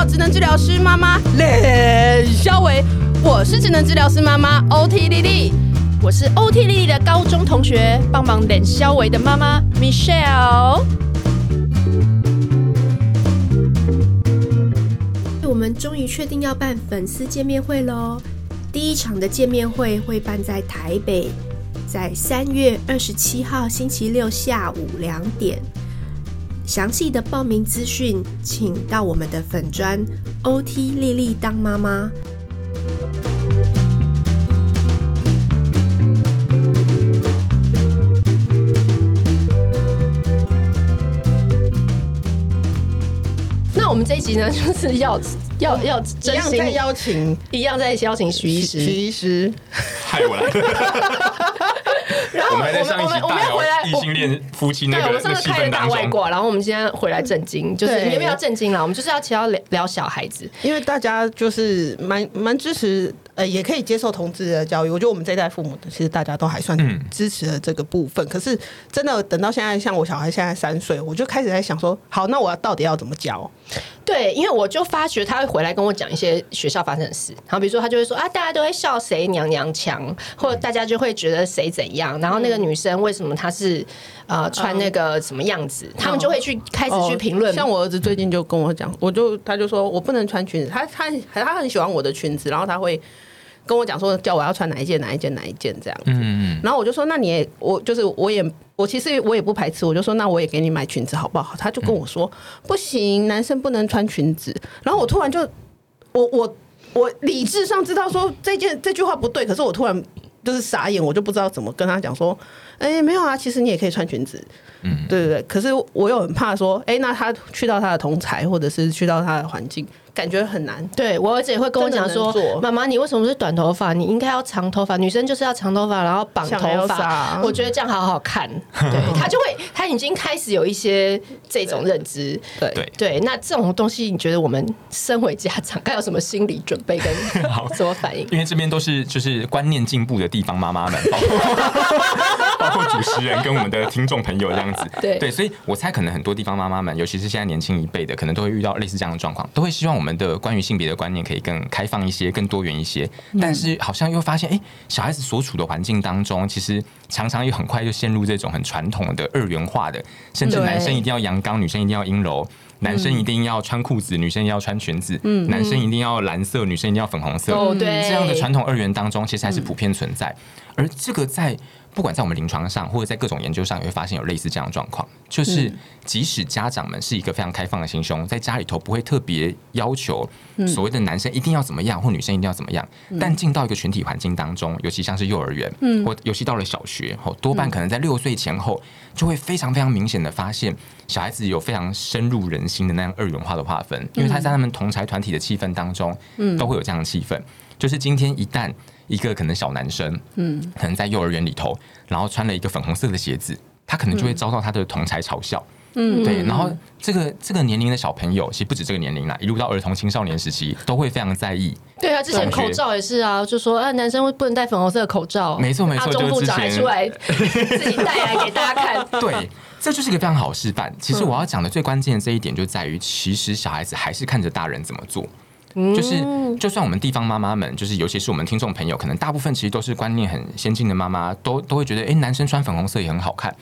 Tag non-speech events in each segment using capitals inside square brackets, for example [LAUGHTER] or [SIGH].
到职能治疗师妈妈练肖维，我是职能治疗师妈妈 OT 丽丽，我是 OT 丽丽的高中同学，帮忙练肖维的妈妈 Michelle。我们终于确定要办粉丝见面会喽！第一场的见面会会办在台北，在三月二十七号星期六下午两点。详细的报名资讯，请到我们的粉专 OT 丽丽当妈妈。那我们这一集呢，就是要要要真心在邀请，一样在邀请徐医师，徐医师，害我来。[LAUGHS] 我们我们我们要回来异性恋夫妻那个，对，我们上次开了大外挂，然后我们今天回来震惊，就是你有没有正经了？我们就是要提到聊聊小孩子，因为大家就是蛮蛮支持，呃，也可以接受同志的教育。我觉得我们这一代父母其实大家都还算支持了这个部分。嗯、可是真的等到现在，像我小孩现在三岁，我就开始在想说，好，那我要到底要怎么教？对，因为我就发觉他会回来跟我讲一些学校发生的事，然后比如说他就会说啊，大家都会笑谁娘娘腔，或者大家就会觉得谁怎样，然后那个女生为什么她是呃穿那个什么样子，嗯、他们就会去开始去评论、哦。像我儿子最近就跟我讲，我就他就说我不能穿裙子，他他他很喜欢我的裙子，然后他会跟我讲说叫我要穿哪一件哪一件哪一件这样子，嗯嗯，然后我就说那你也我就是我也。我其实我也不排斥，我就说那我也给你买裙子好不好？他就跟我说、嗯、不行，男生不能穿裙子。然后我突然就我我我理智上知道说这件这句话不对，可是我突然就是傻眼，我就不知道怎么跟他讲说，哎、欸，没有啊，其实你也可以穿裙子。嗯，对对对。可是我又很怕说，哎、欸，那他去到他的同才，或者是去到他的环境。感觉很难，对我儿子也会跟我讲说：“妈妈，你为什么是短头发？你应该要长头发。女生就是要长头发，然后绑头发。我觉得这样好好看。[LAUGHS] ”对，他就会，他已经开始有一些这种认知。对对对，那这种东西，你觉得我们身为家长该有什么心理准备跟 [LAUGHS] 什么反应？因为这边都是就是观念进步的地方，妈妈们，包括主持人跟我们的听众朋友这样子。[LAUGHS] 对对，所以我猜可能很多地方妈妈们，尤其是现在年轻一辈的，可能都会遇到类似这样的状况，都会希望我们。的关于性别的观念可以更开放一些，更多元一些，但是好像又发现，哎、欸，小孩子所处的环境当中，其实常常又很快就陷入这种很传统的二元化的，甚至男生一定要阳刚，女生一定要阴柔，男生一定要穿裤子，女生要穿裙子，嗯，男生一定要蓝色，女生一定要粉红色，哦，对，这样的传统二元当中，其实还是普遍存在，而这个在。不管在我们临床上，或者在各种研究上，也会发现有类似这样的状况，就是即使家长们是一个非常开放的心胸，在家里头不会特别要求所谓的男生一定要怎么样，或女生一定要怎么样，但进到一个群体环境当中，尤其像是幼儿园，或尤其到了小学，多半可能在六岁前后，就会非常非常明显的发现，小孩子有非常深入人心的那样二元化的划分，因为他在他们同才团体的气氛当中，都会有这样的气氛，就是今天一旦。一个可能小男生，嗯，可能在幼儿园里头，然后穿了一个粉红色的鞋子，他可能就会遭到他的同才嘲笑，嗯，对。然后这个这个年龄的小朋友，其实不止这个年龄啦，一路到儿童青少年时期，都会非常在意。对啊，之前口罩也是啊，就说啊，男生不能戴粉红色的口罩。没错没错，中部长还出来 [LAUGHS] 自己戴来给大家看。对，这就是一个非常好示范。其实我要讲的最关键的这一点，就在于其实小孩子还是看着大人怎么做。就是，就算我们地方妈妈们，就是尤其是我们听众朋友，可能大部分其实都是观念很先进的妈妈，都都会觉得，哎，男生穿粉红色也很好看。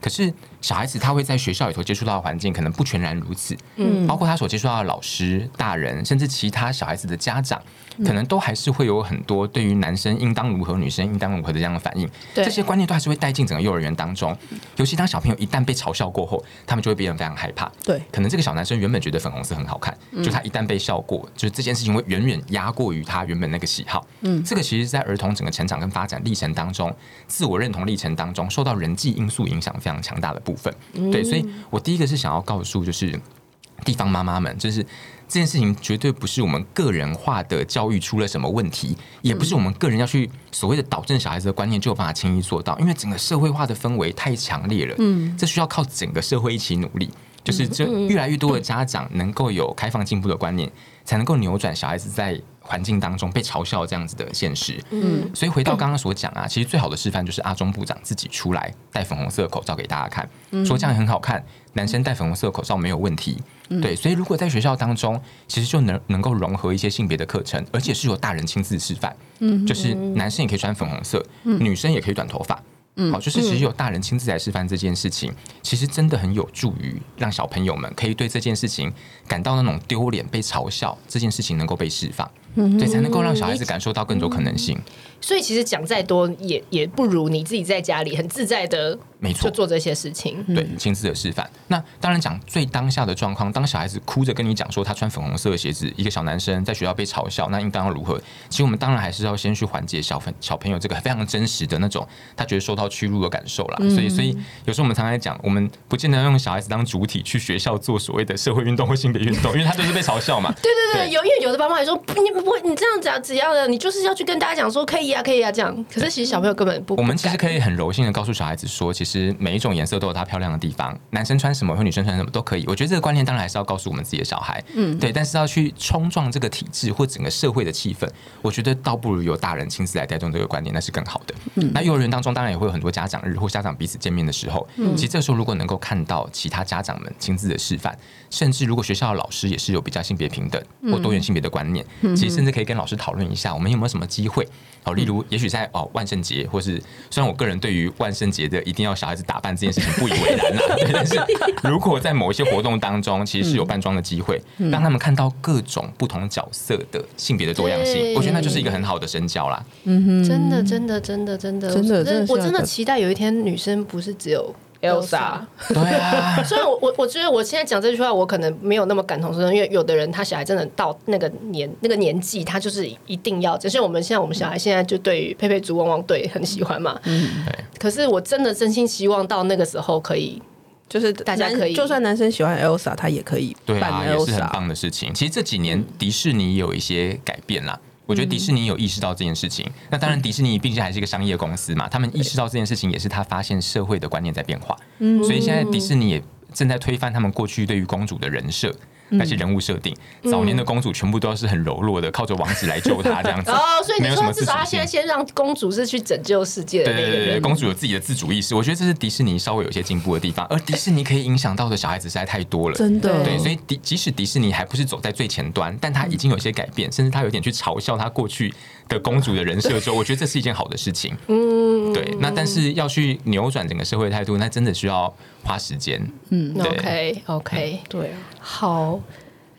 可是小孩子他会在学校里头接触到的环境，可能不全然如此。嗯，包括他所接触到的老师、大人，甚至其他小孩子的家长。可能都还是会有很多对于男生应当如何、女生应当如何的这样的反应，对这些观念都还是会带进整个幼儿园当中。尤其当小朋友一旦被嘲笑过后，他们就会变得非常害怕。对，可能这个小男生原本觉得粉红色很好看，就他一旦被笑过，就是这件事情会远远压过于他原本那个喜好。嗯，这个其实，在儿童整个成长跟发展历程当中，自我认同历程当中，受到人际因素影响非常强大的部分。对，所以我第一个是想要告诉，就是地方妈妈们，就是。这件事情绝对不是我们个人化的教育出了什么问题，也不是我们个人要去所谓的导正小孩子的观念就有办法轻易做到，因为整个社会化的氛围太强烈了。嗯，这需要靠整个社会一起努力。就是这越来越多的家长能够有开放进步的观念，才能够扭转小孩子在环境当中被嘲笑这样子的现实。嗯，所以回到刚刚所讲啊，其实最好的示范就是阿中部长自己出来戴粉红色口罩给大家看，说这样很好看，男生戴粉红色口罩没有问题。对，所以如果在学校当中，其实就能能够融合一些性别的课程，而且是由大人亲自示范。嗯，就是男生也可以穿粉红色，女生也可以短头发。嗯，好，就是其实有大人亲自来示范这件事情，其实真的很有助于让小朋友们可以对这件事情感到那种丢脸、被嘲笑这件事情能够被释放，嗯，对，才能够让小孩子感受到更多可能性。所以其实讲再多也也不如你自己在家里很自在的。没错，就做这些事情，对，亲自的示范。那当然讲最当下的状况，当小孩子哭着跟你讲说他穿粉红色的鞋子，一个小男生在学校被嘲笑，那应当要如何？其实我们当然还是要先去缓解小朋小朋友这个非常真实的那种他觉得受到屈辱的感受啦。所以，所以有时候我们常常讲，我们不见得要用小孩子当主体去学校做所谓的社会运动或性别运动，因为他就是被嘲笑嘛。对对对，有因为有的爸妈也说你不会，你这样讲只要的，你就是要去跟大家讲说可以啊，可以啊这样。可是其实小朋友根本不，我们其实可以很柔性的告诉小孩子说，其实每一种颜色都有它漂亮的地方，男生穿什么或女生穿什么都可以。我觉得这个观念当然还是要告诉我们自己的小孩，嗯，对。但是要去冲撞这个体制或整个社会的气氛，我觉得倒不如由大人亲自来带动这个观念，那是更好的。嗯，那幼儿园当中当然也会有很多家长日或家长彼此见面的时候，嗯，其实这时候如果能够看到其他家长们亲自的示范，甚至如果学校的老师也是有比较性别平等或多元性别的观念，其实甚至可以跟老师讨论一下，我们有没有什么机会？哦，例如也许在哦万圣节，或是虽然我个人对于万圣节的一定要小孩子打扮这件事情不以为然啦，[LAUGHS] 对，但是如果在某一些活动当中，其实是有扮装的机会，让他们看到各种不同角色的性别的多样性，我觉得那就是一个很好的身教啦。嗯哼，真的，真的，真的，真的，真的，我真的期待有一天女生不是只有。Elsa，对啊，[LAUGHS] 所以我我我觉得我现在讲这句话，我可能没有那么感同身受，因为有的人他小孩真的到那个年那个年纪，他就是一定要，就像我们现在我们小孩现在就对于佩佩猪汪汪队很喜欢嘛，嗯，可是我真的真心希望到那个时候可以，就是大家可以，就算男生喜欢 Elsa，他也可以扮 Elsa，对啊，也是很棒的事情。其实这几年迪士尼有一些改变啦。我觉得迪士尼有意识到这件事情，那当然迪士尼毕竟还是一个商业公司嘛，他们意识到这件事情也是他发现社会的观念在变化，所以现在迪士尼也正在推翻他们过去对于公主的人设。那些人物设定，早年的公主全部都是很柔弱的，靠着王子来救她这样子。[LAUGHS] 哦，所以你说至少他现在先让公主是去拯救世界的那个人。对对对，公主有自己的自主意识，我觉得这是迪士尼稍微有些进步的地方。而迪士尼可以影响到的小孩子实在太多了，真的。对，所以迪即使迪士尼还不是走在最前端，但他已经有些改变，甚至他有点去嘲笑他过去的公主的人设之后，我觉得这是一件好的事情。嗯，对。那但是要去扭转整个社会态度，那真的需要花时间。嗯，OK OK，对，好。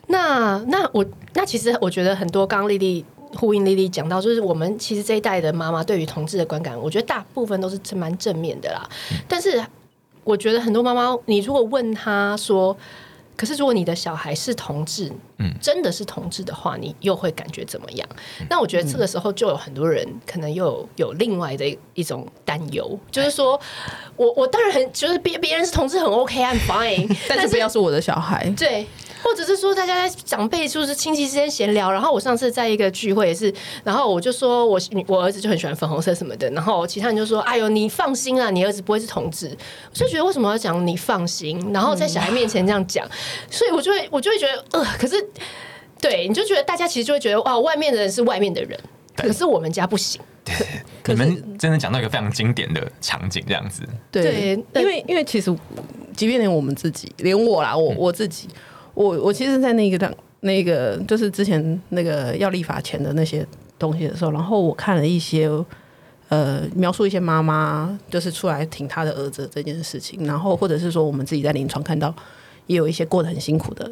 那那我那其实我觉得很多刚刚丽丽呼应丽丽讲到，就是我们其实这一代的妈妈对于同志的观感，我觉得大部分都是蛮正面的啦。但是我觉得很多妈妈，你如果问她说，可是如果你的小孩是同志，嗯，真的是同志的话，你又会感觉怎么样？那我觉得这个时候就有很多人可能又有，有另外的一种担忧，就是说我我当然很就是别别人是同志很 OK，I'm fine，[LAUGHS] 但是不要是我的小孩，对。或者是说，大家在长辈就是亲戚之间闲聊，然后我上次在一个聚会也是，然后我就说我我儿子就很喜欢粉红色什么的，然后其他人就说：“哎呦，你放心啊，你儿子不会是同志。”我就觉得为什么要讲你放心，然后在小孩面前这样讲，所以我就会我就会觉得呃，可是对，你就觉得大家其实就会觉得哇，外面的人是外面的人，可是我们家不行。对，你们真的讲到一个非常经典的场景，这样子。对，因为因为其实，即便连我们自己，连我啦，我我自己。我我其实，在那个当那个就是之前那个要立法前的那些东西的时候，然后我看了一些呃描述一些妈妈就是出来挺她的儿子这件事情，然后或者是说我们自己在临床看到也有一些过得很辛苦的，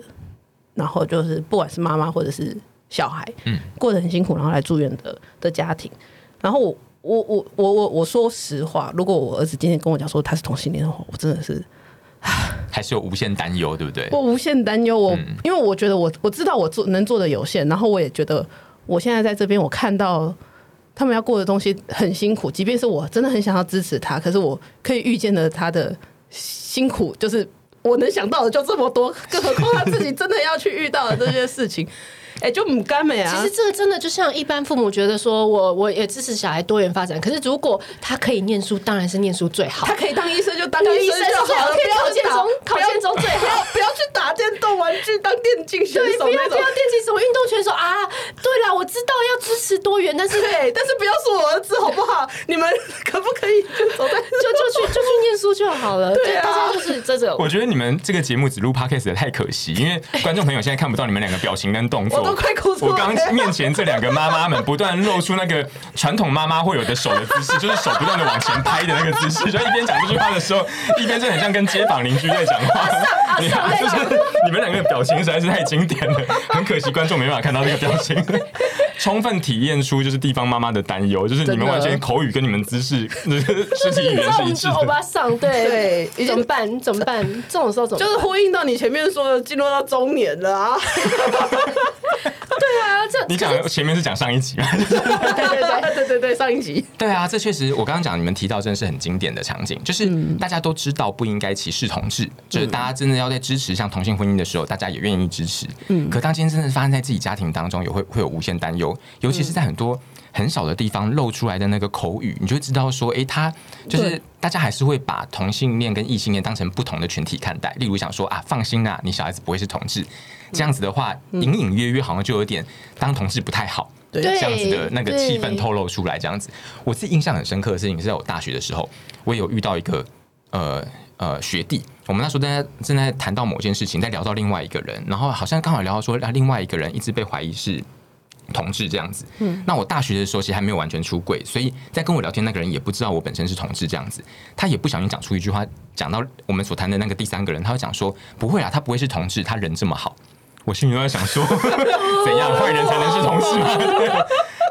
然后就是不管是妈妈或者是小孩，嗯，过得很辛苦，然后来住院的的家庭，然后我我我我我我说实话，如果我儿子今天跟我讲说他是同性恋的话，我真的是。还是有无限担忧，对不对？我无限担忧，我、嗯、因为我觉得我我知道我做能做的有限，然后我也觉得我现在在这边，我看到他们要过的东西很辛苦，即便是我真的很想要支持他，可是我可以预见的他的辛苦，就是我能想到的就这么多，更何况他自己真的要去遇到的这些事情。哎、就唔甘美啊。其实这个真的就像一般父母觉得说，我我也支持小孩多元发展，可是如果他可以念书，当然是念书最好。他可以当医生就当医生就好了，不要考建中，考中最好，不要去打电动玩具当电竞选手，对，不要不要电竞什么运动选手啊。对了，我知道要支持多元，但是对，但是不要说我儿子好不好？你们可不可以就走在就就去就去念书就好了？对，大家就是这种。我觉得你们这个节目只录 podcast 太可惜，因为观众朋友现在看不到你们两个表情跟动作。都快哭出来。我刚面前这两个妈妈们不断露出那个传统妈妈会有的手的姿势，就是手不断的往前拍的那个姿势，[LAUGHS] 就一边讲这句话的时候，一边就很像跟街坊邻居在讲话。[LAUGHS] 你看，就是你们两个的表情实在是太经典了，很可惜观众没办法看到这个表情。[LAUGHS] 充分体验出就是地方妈妈的担忧，就是你们完全口语跟你们姿势、肢体语言是一致的。欧巴上，对对，怎么办？怎么办？这种时候怎么？就是呼应到你前面说的，进入到中年了啊。对啊，这你讲前面是讲上一集吗？对对对对对对，上一集。对啊，这确实，我刚刚讲你们提到真的是很经典的场景，就是大家都知道不应该歧视同志，就是大家真的要在支持像同性婚姻的时候，大家也愿意支持。嗯，可当今天真的发生在自己家庭当中，也会会有无限担忧，尤其是在很多很少的地方露出来的那个口语，你就会知道说，哎，他就是大家还是会把同性恋跟异性恋当成不同的群体看待。例如想说啊，放心啊，你小孩子不会是同志。这样子的话，隐隐约约好像就有点当同志不太好，对这样子的那个气氛透露出来。这样子，我自己印象很深刻的事情是在我大学的时候，我有遇到一个呃呃学弟，我们那时候在正在谈到某件事情，在聊到另外一个人，然后好像刚好聊到说，另外一个人一直被怀疑是同志这样子。嗯，那我大学的时候其实还没有完全出柜，所以在跟我聊天那个人也不知道我本身是同志这样子，他也不小心讲出一句话，讲到我们所谈的那个第三个人，他会讲说不会啊，他不会是同志，他人这么好。我心里都在想说，[LAUGHS] 怎样坏人才能是同事吗？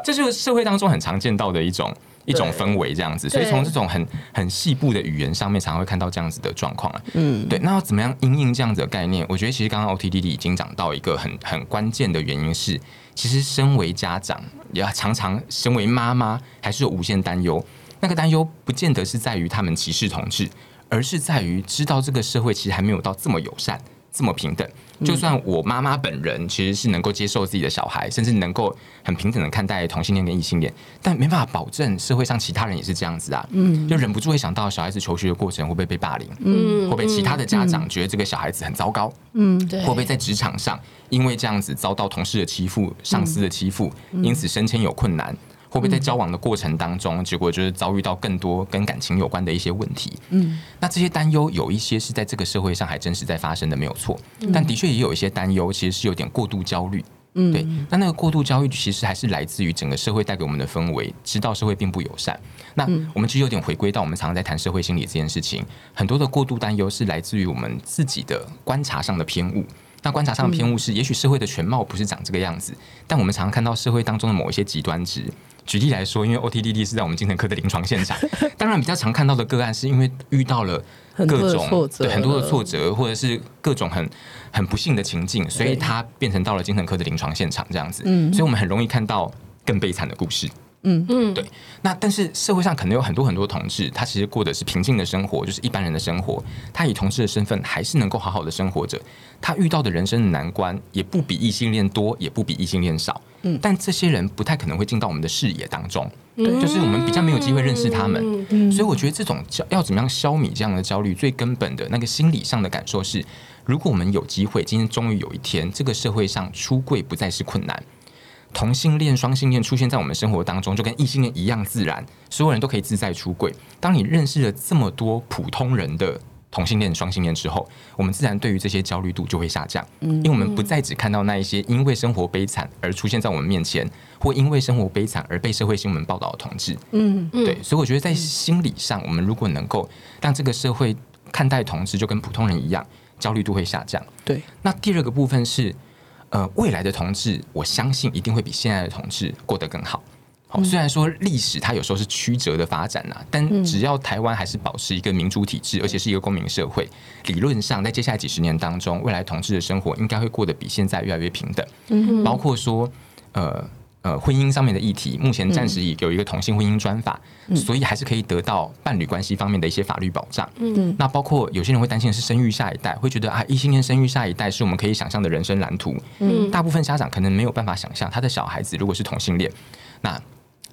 这就是社会当中很常见到的一种一种氛围，这样子。所以从这种很很细部的语言上面，常常会看到这样子的状况。嗯，对。那要怎么样因应这样子的概念？我觉得其实刚刚 OTDD 已经讲到一个很很关键的原因是，其实身为家长，也要常常身为妈妈，还是有无限担忧。那个担忧不见得是在于他们歧视同志，而是在于知道这个社会其实还没有到这么友善。这么平等，就算我妈妈本人其实是能够接受自己的小孩，甚至能够很平等的看待同性恋跟异性恋，但没办法保证社会上其他人也是这样子啊。嗯，就忍不住会想到小孩子求学的过程会不会被霸凌？嗯，会不会其他的家长觉得这个小孩子很糟糕？嗯，对，会不会在职场上因为这样子遭到同事的欺负、上司的欺负，因此升迁有困难？会不会在交往的过程当中，结果就是遭遇到更多跟感情有关的一些问题？嗯，那这些担忧有一些是在这个社会上还真实在发生的，没有错。但的确也有一些担忧，其实是有点过度焦虑。嗯，对。那那个过度焦虑其实还是来自于整个社会带给我们的氛围，知道社会并不友善。那我们其实有点回归到我们常常在谈社会心理这件事情，很多的过度担忧是来自于我们自己的观察上的偏误。那观察上的偏误是，也许社会的全貌不是长这个样子，但我们常常看到社会当中的某一些极端值。举例来说，因为 OTDD 是在我们精神科的临床现场，[LAUGHS] 当然比较常看到的个案，是因为遇到了各种对很多的挫折，或者是各种很很不幸的情境，所以他变成到了精神科的临床现场这样子。嗯，所以我们很容易看到更悲惨的故事。嗯嗯，对。那但是社会上可能有很多很多同志，他其实过的是平静的生活，就是一般人的生活。他以同志的身份还是能够好好的生活着。他遇到的人生的难关也不比异性恋多，也不比异性恋少。嗯，但这些人不太可能会进到我们的视野当中。对，就是我们比较没有机会认识他们。嗯，所以我觉得这种焦要怎么样消弭这样的焦虑，最根本的那个心理上的感受是，如果我们有机会，今天终于有一天，这个社会上出柜不再是困难。同性恋、双性恋出现在我们生活当中，就跟异性恋一样自然，所有人都可以自在出柜。当你认识了这么多普通人的同性恋、双性恋之后，我们自然对于这些焦虑度就会下降，因为我们不再只看到那一些因为生活悲惨而出现在我们面前，或因为生活悲惨而被社会新闻报道的同志。嗯，对，所以我觉得在心理上，我们如果能够让这个社会看待同志就跟普通人一样，焦虑度会下降。对，那第二个部分是。呃，未来的同志，我相信一定会比现在的同志过得更好。好，虽然说历史它有时候是曲折的发展呐，但只要台湾还是保持一个民主体制，而且是一个公民社会，理论上在接下来几十年当中，未来同志的生活应该会过得比现在越来越平等。嗯，包括说，呃。呃，婚姻上面的议题，目前暂时已有一个同性婚姻专法，嗯，所以还是可以得到伴侣关系方面的一些法律保障。嗯，那包括有些人会担心的是生育下一代，会觉得啊，异性恋生育下一代是我们可以想象的人生蓝图。嗯，大部分家长可能没有办法想象，他的小孩子如果是同性恋，那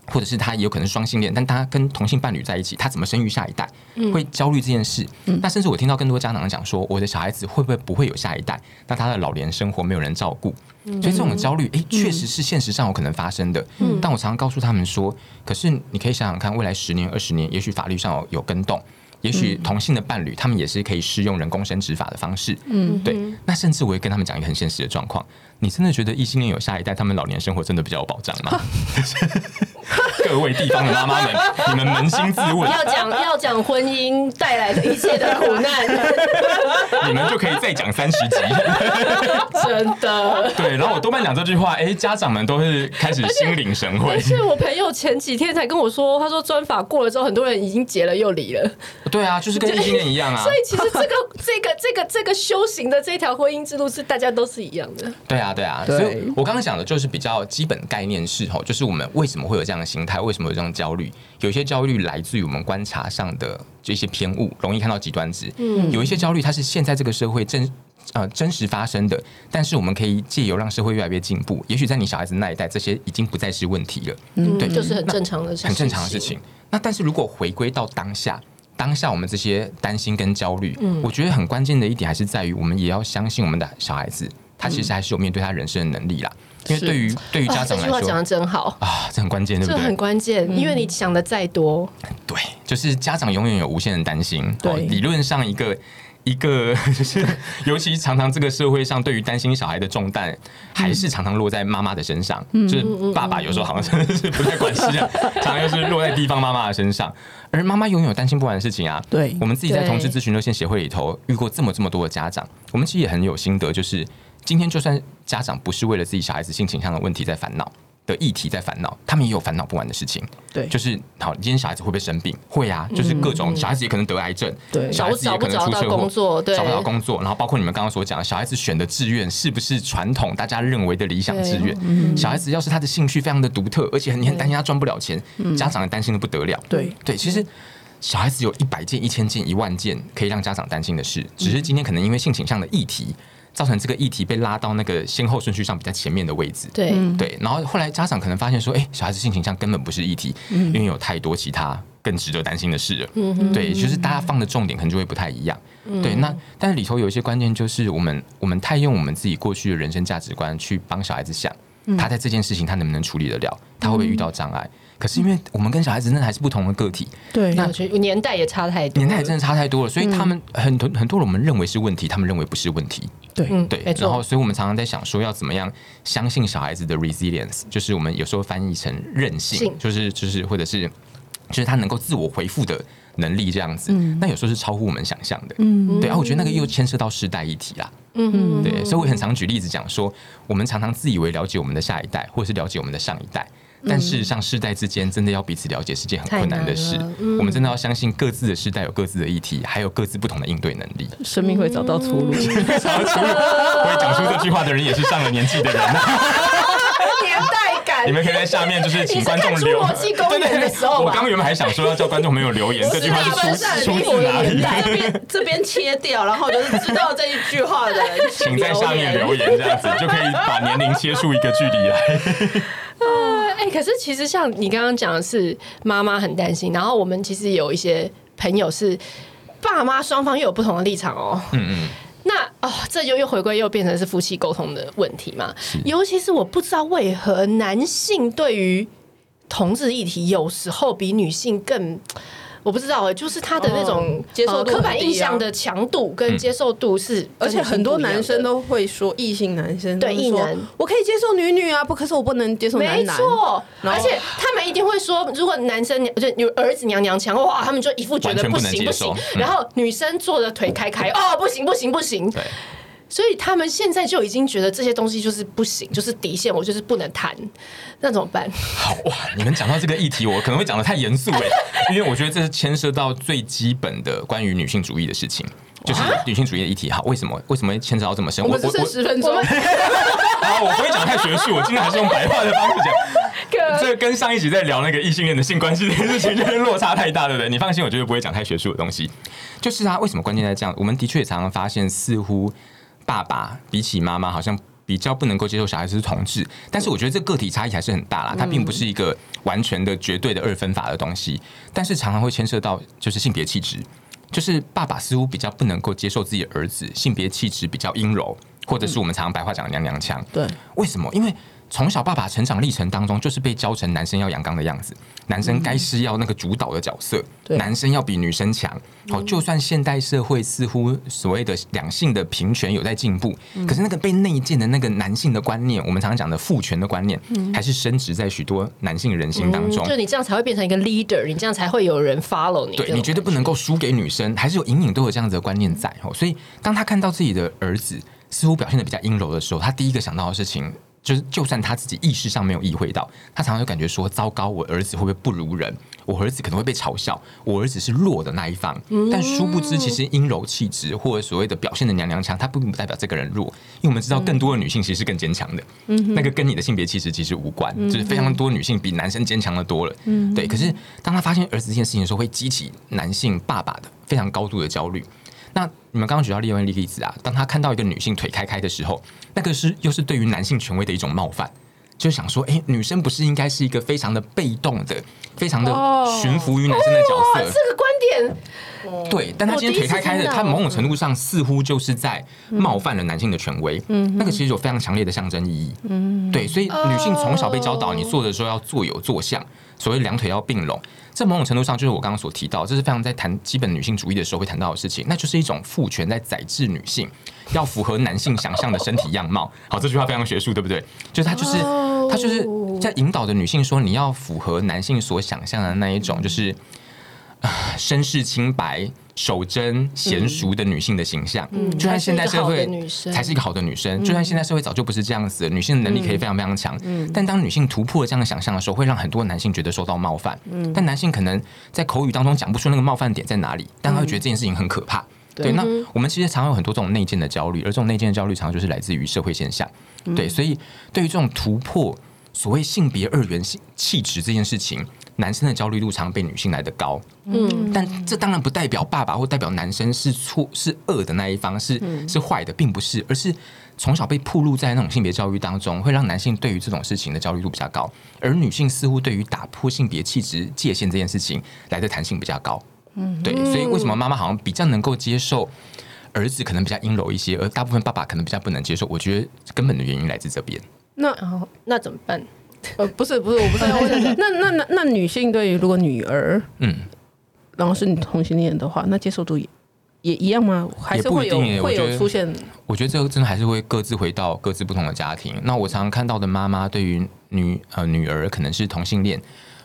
或者是他也有可能是双性恋，但他跟同性伴侣在一起，他怎么生育下一代？会焦虑这件事。嗯、那甚至我听到更多家长讲说，我的小孩子会不会不会有下一代？那他的老年生活没有人照顾，嗯、所以这种焦虑，哎，确实是现实上有可能发生的。嗯、但我常常告诉他们说，可是你可以想想看，未来十年、二十年，也许法律上有有更动。也许同性的伴侣，他们也是可以适用人工生殖法的方式。嗯，对。那甚至我会跟他们讲一个很现实的状况：你真的觉得异性恋有下一代，他们老年生活真的比较有保障吗？[LAUGHS] 各位地方的妈妈们，你们扪心自问。要讲要讲婚姻带来的一切的苦难，你们就可以再讲三十集。[LAUGHS] 真的。对，然后我多半讲这句话，哎，家长们都是开始心领神会。而且我朋友前几天才跟我说，他说专法过了之后，很多人已经结了又离了。对啊，就是跟异性恋一样啊。所以其实这个这个这个这个修行的这条婚姻之路是大家都是一样的。对啊，对啊。所以我刚刚讲的就是比较基本概念是吼，就是我们为什么会有这样的心态。为什么有这种焦虑？有些焦虑来自于我们观察上的这些偏误，容易看到极端值。嗯，有一些焦虑，它是现在这个社会真呃真实发生的，但是我们可以借由让社会越来越进步，也许在你小孩子那一代，这些已经不再是问题了。嗯，对，就是很正常的事情，很正常的事情。那但是如果回归到当下，当下我们这些担心跟焦虑，嗯，我觉得很关键的一点还是在于，我们也要相信我们的小孩子，他其实还是有面对他人生的能力啦。因为对于对于家长来说，这句话讲得真好啊，这很关键，对不对？这很关键，因为你想的再多，对，就是家长永远有无限的担心。对，理论上一个一个 [LAUGHS] 就是，尤其常常这个社会上对于担心小孩的重担，还是常常落在妈妈的身上。就是爸爸有时候好像真的是不太管事啊，[LAUGHS] 常常又是落在地方妈妈的身上，而妈妈永远有担心不完的事情啊。对，我们自己在同志咨询热线协会里头遇过这么这么多的家长，我们其实也很有心得，就是。今天就算家长不是为了自己小孩子性倾向的问题在烦恼的议题在烦恼，他们也有烦恼不完的事情。对，就是好，今天小孩子会不会生病？会啊，就是各种小孩子也可能得癌症，对，小孩子也可能出车祸，找不到工作。然后包括你们刚刚所讲的，小孩子选的志愿是不是传统大家认为的理想志愿？小孩子要是他的兴趣非常的独特，而且你很担心他赚不了钱，家长也担心的不得了。对对，其实小孩子有一百件、一千件、一万件可以让家长担心的事，只是今天可能因为性倾向的议题。造成这个议题被拉到那个先后顺序上比较前面的位置，对。对，然后后来家长可能发现说，哎，小孩子性倾向根本不是议题，因为有太多其他更值得担心的事了，对，就是大家放的重点可能就会不太一样，对，那但是里头有一些关键就是我们我们太用我们自己过去的人生价值观去帮小孩子想，他在这件事情他能不能处理得了，他会不会遇到障碍。可是因为我们跟小孩子真的还是不同的个体，对，那年代也差太多，年代也真的差太多了，所以他们很多很多人我们认为是问题，他们认为不是问题，对对。然后，所以我们常常在想说，要怎么样相信小孩子的 resilience，就是我们有时候翻译成韧性，就是就是或者是就是他能够自我回复的能力这样子。那有时候是超乎我们想象的，嗯，对。然后我觉得那个又牵涉到世代议题啦，嗯，对。所以我很常举例子讲说，我们常常自以为了解我们的下一代，或者是了解我们的上一代。但事实上，世代之间真的要彼此了解是件很困难的事。嗯、我们真的要相信各自的世代有各自的议题，还有各自不同的应对能力。生命会找到出路。找到出路。会讲出这句话的人也是上了年纪的人。[LAUGHS] 年代感。你们可以在下面就是请观众留。对对对。我刚刚原本还想说要叫观众朋友留言，[LAUGHS] 这句话是出出自哪里？这边这边切掉，然后就是知道这一句话的人，[LAUGHS] 请在下面留言，这样子就可以把年龄切出一个距离来。可是其实像你刚刚讲的是妈妈很担心，然后我们其实有一些朋友是爸妈双方又有不同的立场哦。嗯嗯。那哦，这就又回归又变成是夫妻沟通的问题嘛？尤其是我不知道为何男性对于同志议题有时候比女性更。我不知道哎，就是他的那种接受刻板印象的强度跟接受度是，而且很多男生都会说异性男生对异男，我可以接受女女啊，不，可是我不能接受男男。没错，而且他们一定会说，如果男生就有儿子娘娘腔，哇，他们就一副觉得不行不行，然后女生坐着腿开开，哦，不行不行不行。对。所以他们现在就已经觉得这些东西就是不行，就是底线，我就是不能谈，那怎么办？好哇，你们讲到这个议题，我可能会讲的太严肃哎，因为我觉得这是牵涉到最基本的关于女性主义的事情，就是女性主义的议题。好，为什么为什么牵扯到这么深？我们只剩十分钟，[LAUGHS] 好，我不会讲太学术，我今天还是用白话的方式讲。[LAUGHS] 这跟上一集在聊那个异性恋的性关系这件事情，就是落差太大，对不对？你放心，我绝对不会讲太学术的东西。就是啊为什么关键在这样？我们的确也常常发现，似乎。爸爸比起妈妈，好像比比较不能够接受小孩子是同志，但是我觉得这个体差异还是很大啦，它并不是一个完全的绝对的二分法的东西，但是常常会牵涉到就是性别气质，就是爸爸似乎比较不能够接受自己的儿子性别气质比较阴柔，或者是我们常常白话讲的娘娘腔，对，为什么？因为从小爸爸成长历程当中，就是被教成男生要阳刚的样子，男生该是要那个主导的角色，嗯、男生要比女生强。好，就算现代社会似乎所谓的两性的平权有在进步，嗯、可是那个被内建的那个男性的观念，我们常常讲的父权的观念，嗯、还是深植在许多男性人心当中。嗯、就你这样才会变成一个 leader，你这样才会有人 follow 你。对，你绝对不能够输给女生，还是有隐隐都有这样子的观念在。所以当他看到自己的儿子似乎表现的比较阴柔的时候，他第一个想到的事情。就是，就算他自己意识上没有意会到，他常常就感觉说：糟糕，我儿子会不会不如人？我儿子可能会被嘲笑，我儿子是弱的那一方。但殊不知，其实阴柔气质或者所谓的表现的娘娘腔，它并不代表这个人弱，因为我们知道更多的女性其实是更坚强的。那个跟你的性别气质其实无关，就是非常多女性比男生坚强的多了。对，可是当他发现儿子这件事情的时候，会激起男性爸爸的非常高度的焦虑。那你们刚刚举到另外一个例子啊，当他看到一个女性腿开开的时候，那个是又是对于男性权威的一种冒犯，就想说，哎、欸，女生不是应该是一个非常的被动的、非常的驯服于男生的角色？这个观点。对，但他今天腿开开的，他某种程度上似乎就是在冒犯了男性的权威。嗯，那个其实有非常强烈的象征意义。嗯，对，所以女性从小被教导，你做的时候要坐有坐相，所谓两腿要并拢。这某种程度上就是我刚刚所提到，这是非常在谈基本女性主义的时候会谈到的事情，那就是一种父权在宰制女性，要符合男性想象的身体样貌。[LAUGHS] 好，这句话非常学术，对不对？就是他就是他就是在引导着女性说，你要符合男性所想象的那一种，就是。身世清白、守贞、娴淑的女性的形象，嗯，就算现代社会才是一个好的女生，就算现代社会早就不是这样子，女性的能力可以非常非常强，嗯，但当女性突破了这样的想象的时候，会让很多男性觉得受到冒犯，嗯，但男性可能在口语当中讲不出那个冒犯点在哪里，但他会觉得这件事情很可怕，对，那我们其实常有很多这种内建的焦虑，而这种内建的焦虑常常就是来自于社会现象，对，所以对于这种突破所谓性别二元性气质这件事情。男生的焦虑度常被女性来的高，嗯，但这当然不代表爸爸或代表男生是错是恶的那一方，是是坏的，并不是，而是从小被暴露在那种性别教育当中，会让男性对于这种事情的焦虑度比较高，而女性似乎对于打破性别气质界限这件事情来的弹性比较高，嗯，对，所以为什么妈妈好像比较能够接受儿子可能比较阴柔一些，而大部分爸爸可能比较不能接受？我觉得根本的原因来自这边。那哦，那怎么办？[LAUGHS] 呃，不是，不是，我不是。那那那那女性对于如果女儿，嗯，然后是你同性恋的话，那接受度也也一样吗？还是会有会有出现？我觉得这个真的还是会各自回到各自不同的家庭。那我常常看到的妈妈对于女呃女儿可能是同性恋。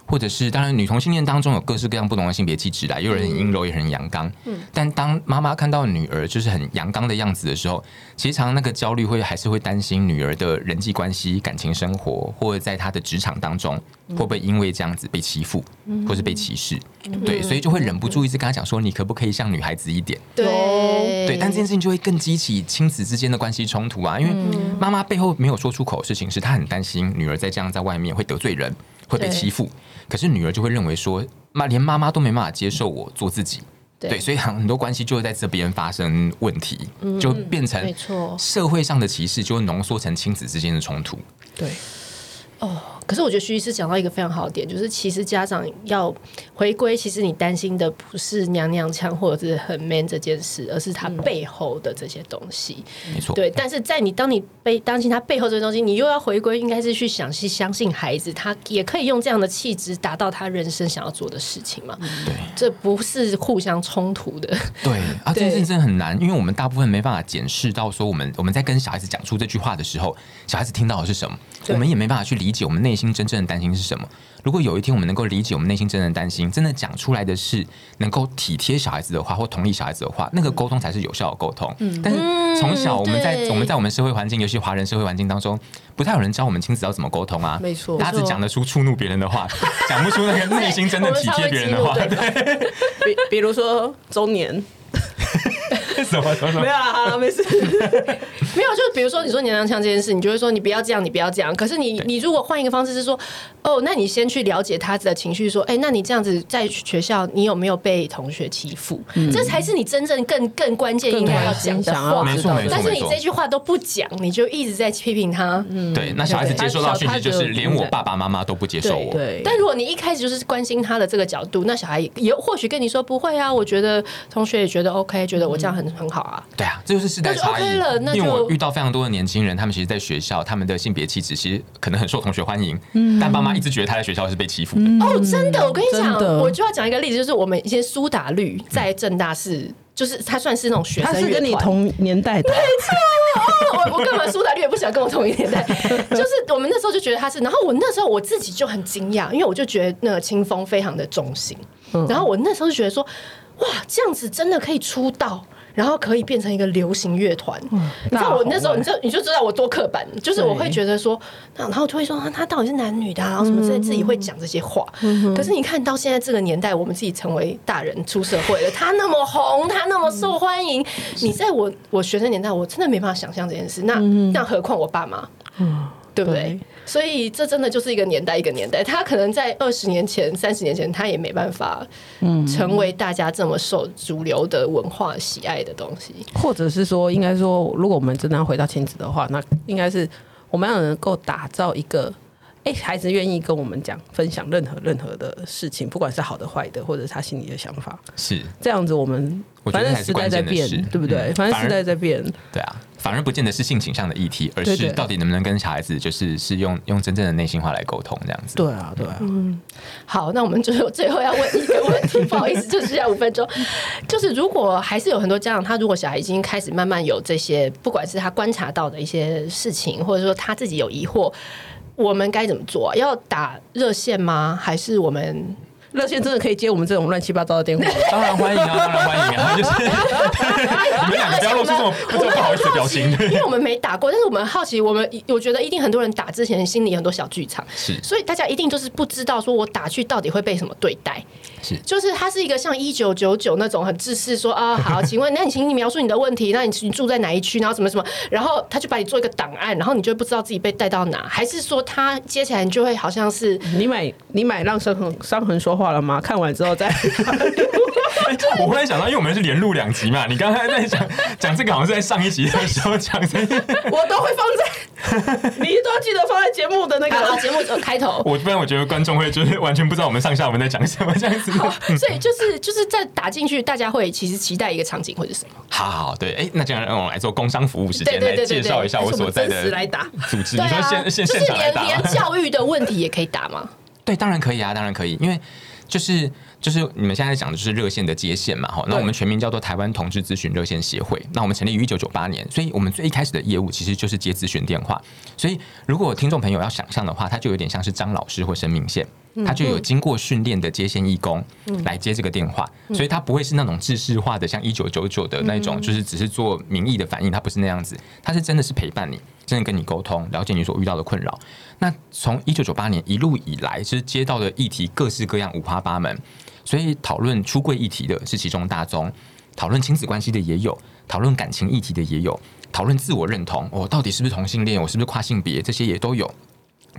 或者是当然，女同性恋当中有各式各样不同的性别气质来，有人很阴柔，也很阳刚。嗯，但当妈妈看到女儿就是很阳刚的样子的时候，其实常常那个焦虑会还是会担心女儿的人际关系、感情生活，或者在她的职场当中会不会因为这样子被欺负，或是被歧视？对，所以就会忍不住一直跟她讲说：“你可不可以像女孩子一点？”对，对，但这件事情就会更激起亲子之间的关系冲突啊，因为妈妈背后没有说出口的事情是她很担心女儿在这样在外面会得罪人，会被欺负。可是女儿就会认为说，妈连妈妈都没办法接受我做自己，对，对，所以很多关系就会在这边发生问题，嗯、就变成社会上的歧视，就会浓缩成亲子之间的冲突，对，哦。可是我觉得徐医师讲到一个非常好的点，就是其实家长要回归，其实你担心的不是娘娘腔或者是很 man 这件事，而是他背后的这些东西。没错。对，但是在你当你被担心他背后这些东西，你又要回归，应该是去想去相信孩子，他也可以用这样的气质达到他人生想要做的事情嘛？对，这不是互相冲突的。对啊，这件事真的很难，因为我们大部分没办法检视到说，我们我们在跟小孩子讲出这句话的时候，小孩子听到的是什么，我们也没办法去理解我们内。内心真正的担心是什么？如果有一天我们能够理解我们内心真正的担心，真的讲出来的是能够体贴小孩子的话，或同理小孩子的话，那个沟通才是有效的沟通。嗯，但是从小我们在、嗯、我们在我们社会环境，尤其华人社会环境当中，不太有人教我们亲子要怎么沟通啊。没错，大家只讲得出触怒别人的话，[LAUGHS] 讲不出那个内心真的体贴别人的话。对，[LAUGHS] 比比如说周年。什么什么什么？没有啦，好了，没事。[LAUGHS] 没有，就是比如说你说娘娘腔这件事，你就会说你不要这样，你不要这样。可是你你如果换一个方式是说，哦，那你先去了解他的情绪，说，哎，那你这样子在学校，你有没有被同学欺负？嗯、这才是你真正更更关键应该要讲的话。没错没错。但是你这句话都不讲，你就一直在批评他。嗯，对。那小孩子接收到讯息就是连我爸爸妈妈都不接受我。对。对，但如果你一开始就是关心他的这个角度，那小孩也或许跟你说不会啊，我觉得同学也觉得 OK，觉得我这样很很好啊。对啊，这就是时代差异。OK 了，那就因为我遇到非常多的年轻人，他们其实，在学校他们的性别气质其实可能很受同学欢迎，嗯，但爸妈一直觉得他在学校是被欺负的。嗯、哦，真的，我跟你讲，我就要讲一个例子，就是我们以前苏打绿在政大是，嗯、就是他算是那种学生，他是跟你同年代的，没错。哦，我我干嘛苏打绿也不想跟我同一年代，[LAUGHS] 就是我们那时候就觉得他是，然后我那时候我自己就很惊讶，因为我就觉得那个清风非常的中性，嗯、然后我那时候就觉得说，哇，这样子真的可以出道。然后可以变成一个流行乐团，嗯、你知道我那时候，你就你就知道我多刻板，就是我会觉得说，那然后就会说他到底是男女的、啊，然后什么之类，自己会讲这些话。嗯、可是你看到现在这个年代，我们自己成为大人出社会了，他那么红，他那么受欢迎，嗯、你在我我学生年代，我真的没办法想象这件事。那那何况我爸妈，嗯，对不对？对所以这真的就是一个年代一个年代，他可能在二十年前、三十年前，他也没办法，成为大家这么受主流的文化喜爱的东西。或者是说，应该说，如果我们真的要回到亲子的话，那应该是我们要能够打造一个，哎，孩子愿意跟我们讲、分享任何任何的事情，不管是好的、坏的，或者是他心里的想法，是这样子。我们反正时代在变，对不对？反正时代在变，对啊。反而不见得是性倾向的议题，而是到底能不能跟小孩子，就是是用用真正的内心话来沟通这样子。对啊，对啊。嗯，好，那我们最后最后要问一个问题，不好意思，就是要五分钟。[LAUGHS] 就是如果还是有很多家长，他如果小孩已经开始慢慢有这些，不管是他观察到的一些事情，或者说他自己有疑惑，我们该怎么做？要打热线吗？还是我们？热线真的可以接我们这种乱七八糟的电话？当然欢迎啊，当然欢迎啊！[LAUGHS] 就是 [LAUGHS] 你们两个不要露出这么这么不好意思的表情，因为我们没打过，但是我们好奇，我们我觉得一定很多人打之前心里很多小剧场，是，所以大家一定就是不知道说我打去到底会被什么对待，是，就是它是一个像一九九九那种很自私说啊好，请问那你请你描述你的问题，那你你住在哪一区，然后什么什么，然后他就把你做一个档案，然后你就不知道自己被带到哪，还是说他接起来你就会好像是你买你买让伤痕伤痕说话了吗？看完之后再。[LAUGHS] 我忽然想到，因为我们是连录两集嘛，你刚才在讲讲这个，好像是在上一集的时候讲的。[LAUGHS] 我都会放在，[LAUGHS] 你都要记得放在节目的那个节目的开头。我不然我觉得观众会就是完全不知道我们上下文在讲什么这样子。所以就是就是在打进去，大家会其实期待一个场景会是什么？好好对，哎，那这样让我来做工商服务时间来介绍一下我所在的组织。你说现现现场来打，连教育的问题也可以打吗？对，当然可以啊，当然可以，因为。就是就是你们现在讲的就是热线的接线嘛，哈，那我们全名叫做台湾同志咨询热线协会。那我们成立于一九九八年，所以我们最一开始的业务其实就是接咨询电话。所以如果听众朋友要想象的话，它就有点像是张老师或生命线，它就有经过训练的接线义工来接这个电话，所以他不会是那种制式化的，像一九九九的那种，就是只是做民意的反应，他不是那样子，他是真的是陪伴你，真的跟你沟通，了解你所遇到的困扰。那从一九九八年一路以来，其实接到的议题各式各样，五花八门。所以讨论出柜议题的是其中大宗，讨论亲子关系的也有，讨论感情议题的也有，讨论自我认同，我到底是不是同性恋，我是不是跨性别，这些也都有。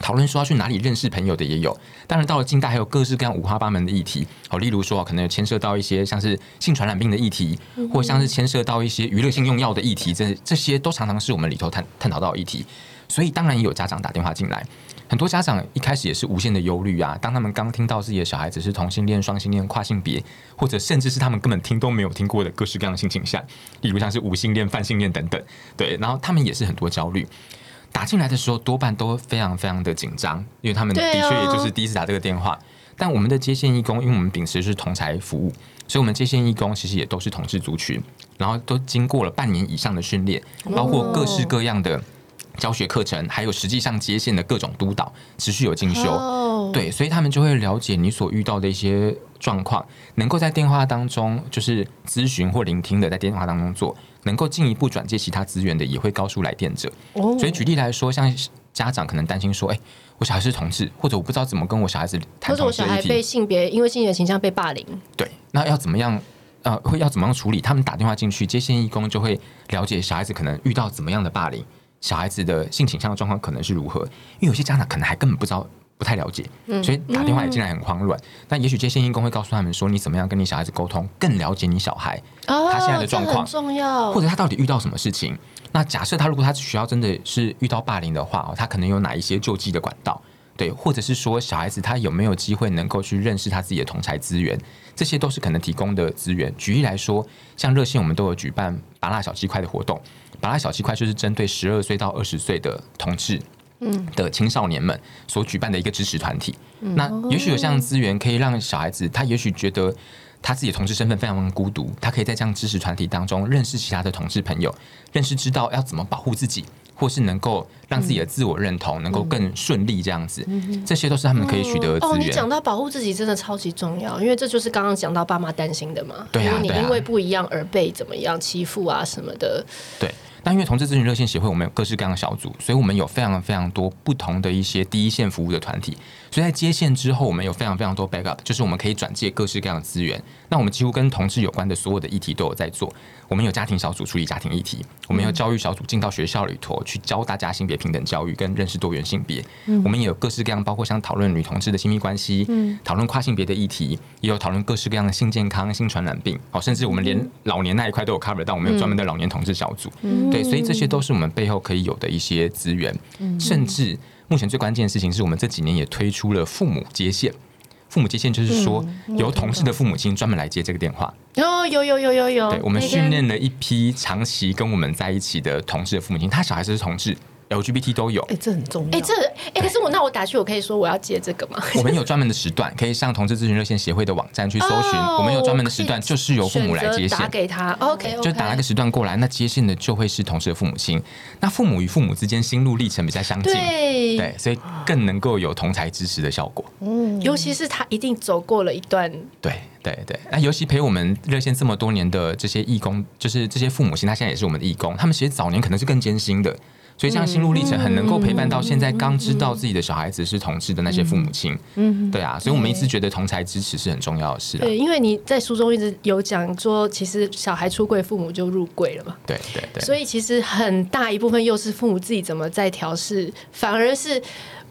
讨论说要去哪里认识朋友的也有。当然到了近代，还有各式各样五花八门的议题。好，例如说可能有牵涉到一些像是性传染病的议题，或像是牵涉到一些娱乐性用药的议题，这这些都常常是我们里头探探讨到的议题。所以当然也有家长打电话进来，很多家长一开始也是无限的忧虑啊。当他们刚听到自己的小孩子是同性恋、双性恋、跨性别，或者甚至是他们根本听都没有听过的各式各样的性倾向，例如像是无性恋、泛性恋等等，对，然后他们也是很多焦虑。打进来的时候多半都非常非常的紧张，因为他们的确也就是第一次打这个电话。但我们的接线义工，因为我们秉持是同才服务，所以我们接线义工其实也都是同志族群，然后都经过了半年以上的训练，包括各式各样的。教学课程，还有实际上接线的各种督导，持续有进修。Oh. 对，所以他们就会了解你所遇到的一些状况，能够在电话当中就是咨询或聆听的，在电话当中做，能够进一步转介其他资源的，也会告诉来电者。Oh. 所以举例来说，像家长可能担心说，哎、欸，我小孩是同志，或者我不知道怎么跟我小孩子谈，或者我小孩被性别因为性别倾向被霸凌，对，那要怎么样？呃会要怎么样处理？他们打电话进去，接线义工就会了解小孩子可能遇到怎么样的霸凌，小孩子的性倾向的状况可能是如何。因为有些家长可能还根本不知道。不太了解，所以打电话也进来很慌乱。嗯、但也许接线义工会告诉他们说，你怎么样跟你小孩子沟通，更了解你小孩、哦、他现在的状况，重要。或者他到底遇到什么事情？那假设他如果他学校真的是遇到霸凌的话，他可能有哪一些救济的管道？对，或者是说小孩子他有没有机会能够去认识他自己的同才资源？这些都是可能提供的资源。举例来说，像热线我们都有举办“拔辣小鸡块”的活动，“拔辣小鸡块”就是针对十二岁到二十岁的同志。嗯的青少年们所举办的一个支持团体，嗯、那也许有这样的资源可以让小孩子，他也许觉得他自己的同志身份非常孤独，他可以在这样支持团体当中认识其他的同志朋友，认识知道要怎么保护自己，或是能够让自己的自我认同能够更顺利这样子，嗯、这些都是他们可以取得的资源。哦，你讲到保护自己真的超级重要，因为这就是刚刚讲到爸妈担心的嘛。对啊，你因为不一样而被怎么样欺负啊什么的。对。因为同志咨询热线协会，我们有各式各样的小组，所以我们有非常非常多不同的一些第一线服务的团体。所以在接线之后，我们有非常非常多 backup，就是我们可以转介各式各样的资源。那我们几乎跟同志有关的所有的议题都有在做。我们有家庭小组处理家庭议题，我们有教育小组进到学校里头去教大家性别平等教育跟认识多元性别。我们也有各式各样，包括像讨论女同志的亲密关系，讨论跨性别的议题，也有讨论各式各样的性健康、性传染病。好，甚至我们连老年那一块都有 cover 到，我们有专门的老年同志小组。对，所以这些都是我们背后可以有的一些资源，甚至。目前最关键的事情是我们这几年也推出了父母接线。父母接线就是说，由同事的父母亲专门来接这个电话。哦，有有有有有。对，我们训练了一批长期跟我们在一起的同事的父母亲，他小孩子是同志。LGBT 都有，哎、欸，这很重要。哎、欸，这哎、欸，可是我那我打去，我可以说我要接这个吗？[LAUGHS] 我们有专门的时段，可以上同志咨询热线协会的网站去搜寻。Oh, 我们有专门的时段，就是由父母来接线，打给他。OK，, okay. 就打那个时段过来，那接线的就会是同事的父母亲。那父母与父母之间心路历程比较相近，对，对，所以更能够有同才支持的效果。嗯，尤其是他一定走过了一段，对对对。那尤其陪我们热线这么多年的这些义工，就是这些父母亲，他现在也是我们的义工，他们其实早年可能是更艰辛的。所以这样心路历程很能够陪伴到现在刚知道自己的小孩子是同志的那些父母亲，嗯，对啊，所以我们一直觉得同才支持是很重要的事。对，因为你在书中一直有讲说，其实小孩出柜，父母就入柜了嘛。对对对。所以其实很大一部分又是父母自己怎么在调试，反而是。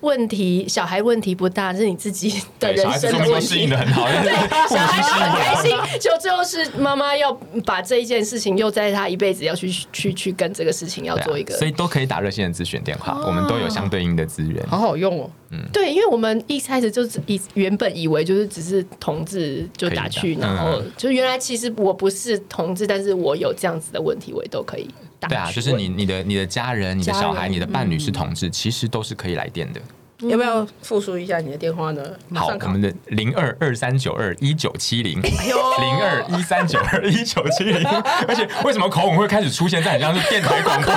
问题小孩问题不大，是你自己的人生的问题。适应的很好，对，小孩很开心，就最后是妈妈要把这一件事情又在他一辈子要去去去跟这个事情要做一个，所以都可以打热线的咨询电话，我们都有相对应的资源，好好用哦。嗯，对，因为我们一开始就是以原本以为就是只是同志就打去，然后就原来其实我不是同志，但是我有这样子的问题，我也都可以。对啊，就是你、你的、你的家人、你的小孩、你的伴侣是同志，其实都是可以来电的。要不要复述一下你的电话呢？好，我们的零二二三九二一九七零，零二一三九二一九七零。[LAUGHS] 而且为什么口吻会开始出现在很像是电台广播？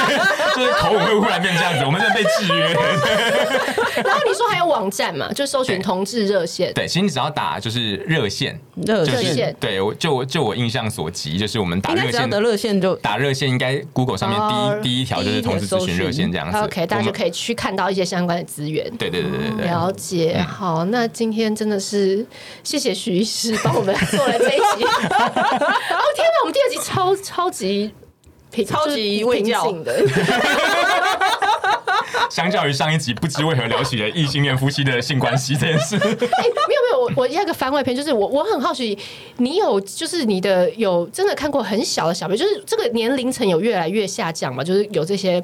[LAUGHS] 就是口吻会忽然变这样子，我们真的被制约。[LAUGHS] 然后你说还有网站嘛？就搜寻同志热线。对，其实你只要打就是热线，热线。对，我就就我印象所及，就是我们打热线的热线就打热线，应该 Google 上面第一第一条就是同志咨询热线这样子。OK，大家就可以去看到一些相关的资源。对对对对对，了解。好，那今天真的是谢谢徐医师帮我们做了这一集。[LAUGHS] 哦天哪，我们第二集超超级平超级平静的。[LAUGHS] 相较于上一集，不知为何聊起了异性恋夫妻的性关系这件事。哎、欸，没有没有，我我一个番外篇，就是我我很好奇，你有就是你的有真的看过很小的小朋友，就是这个年龄层有越来越下降嘛？就是有这些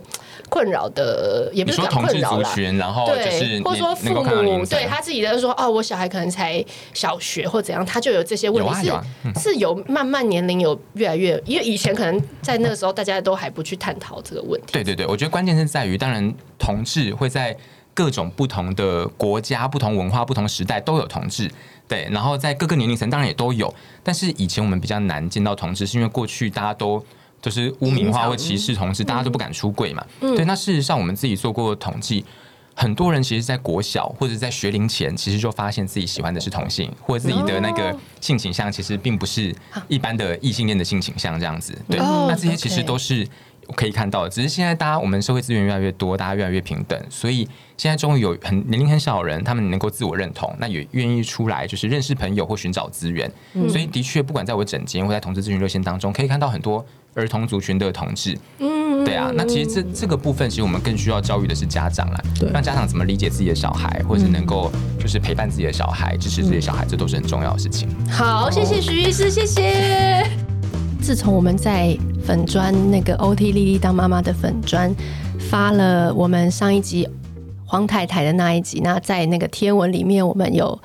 困扰的，也不是说同志族群，然后就是或者说父母对他自己的说哦，我小孩可能才小学或怎样，他就有这些问题，啊啊嗯、是是有慢慢年龄有越来越，因为以前可能在那个时候大家都还不去探讨这个问题。对对对，我觉得关键是在于，当然。同志会在各种不同的国家、不同文化、不同时代都有同志，对，然后在各个年龄层当然也都有。但是以前我们比较难见到同志，是因为过去大家都就是污名化或歧视同志，大家都不敢出柜嘛。对，那事实上我们自己做过统计，很多人其实，在国小或者在学龄前，其实就发现自己喜欢的是同性，或者自己的那个性倾向其实并不是一般的异性恋的性倾向这样子。对，那这些其实都是。可以看到的。只是现在大家我们社会资源越来越多，大家越来越平等，所以现在终于有很年龄很小的人，他们能够自我认同，那也愿意出来就是认识朋友或寻找资源。嗯、所以的确，不管在我诊间或在同志咨询热线当中，可以看到很多儿童族群的同志。嗯，对啊。那其实这这个部分，其实我们更需要教育的是家长啦，让家长怎么理解自己的小孩，或者是能够就是陪伴自己的小孩，支持自己的小孩，这都是很重要的事情。好，谢谢徐医师，谢谢。自从我们在粉砖那个 OT 莉莉当妈妈的粉砖发了我们上一集黄太太的那一集，那在那个贴文里面，我们有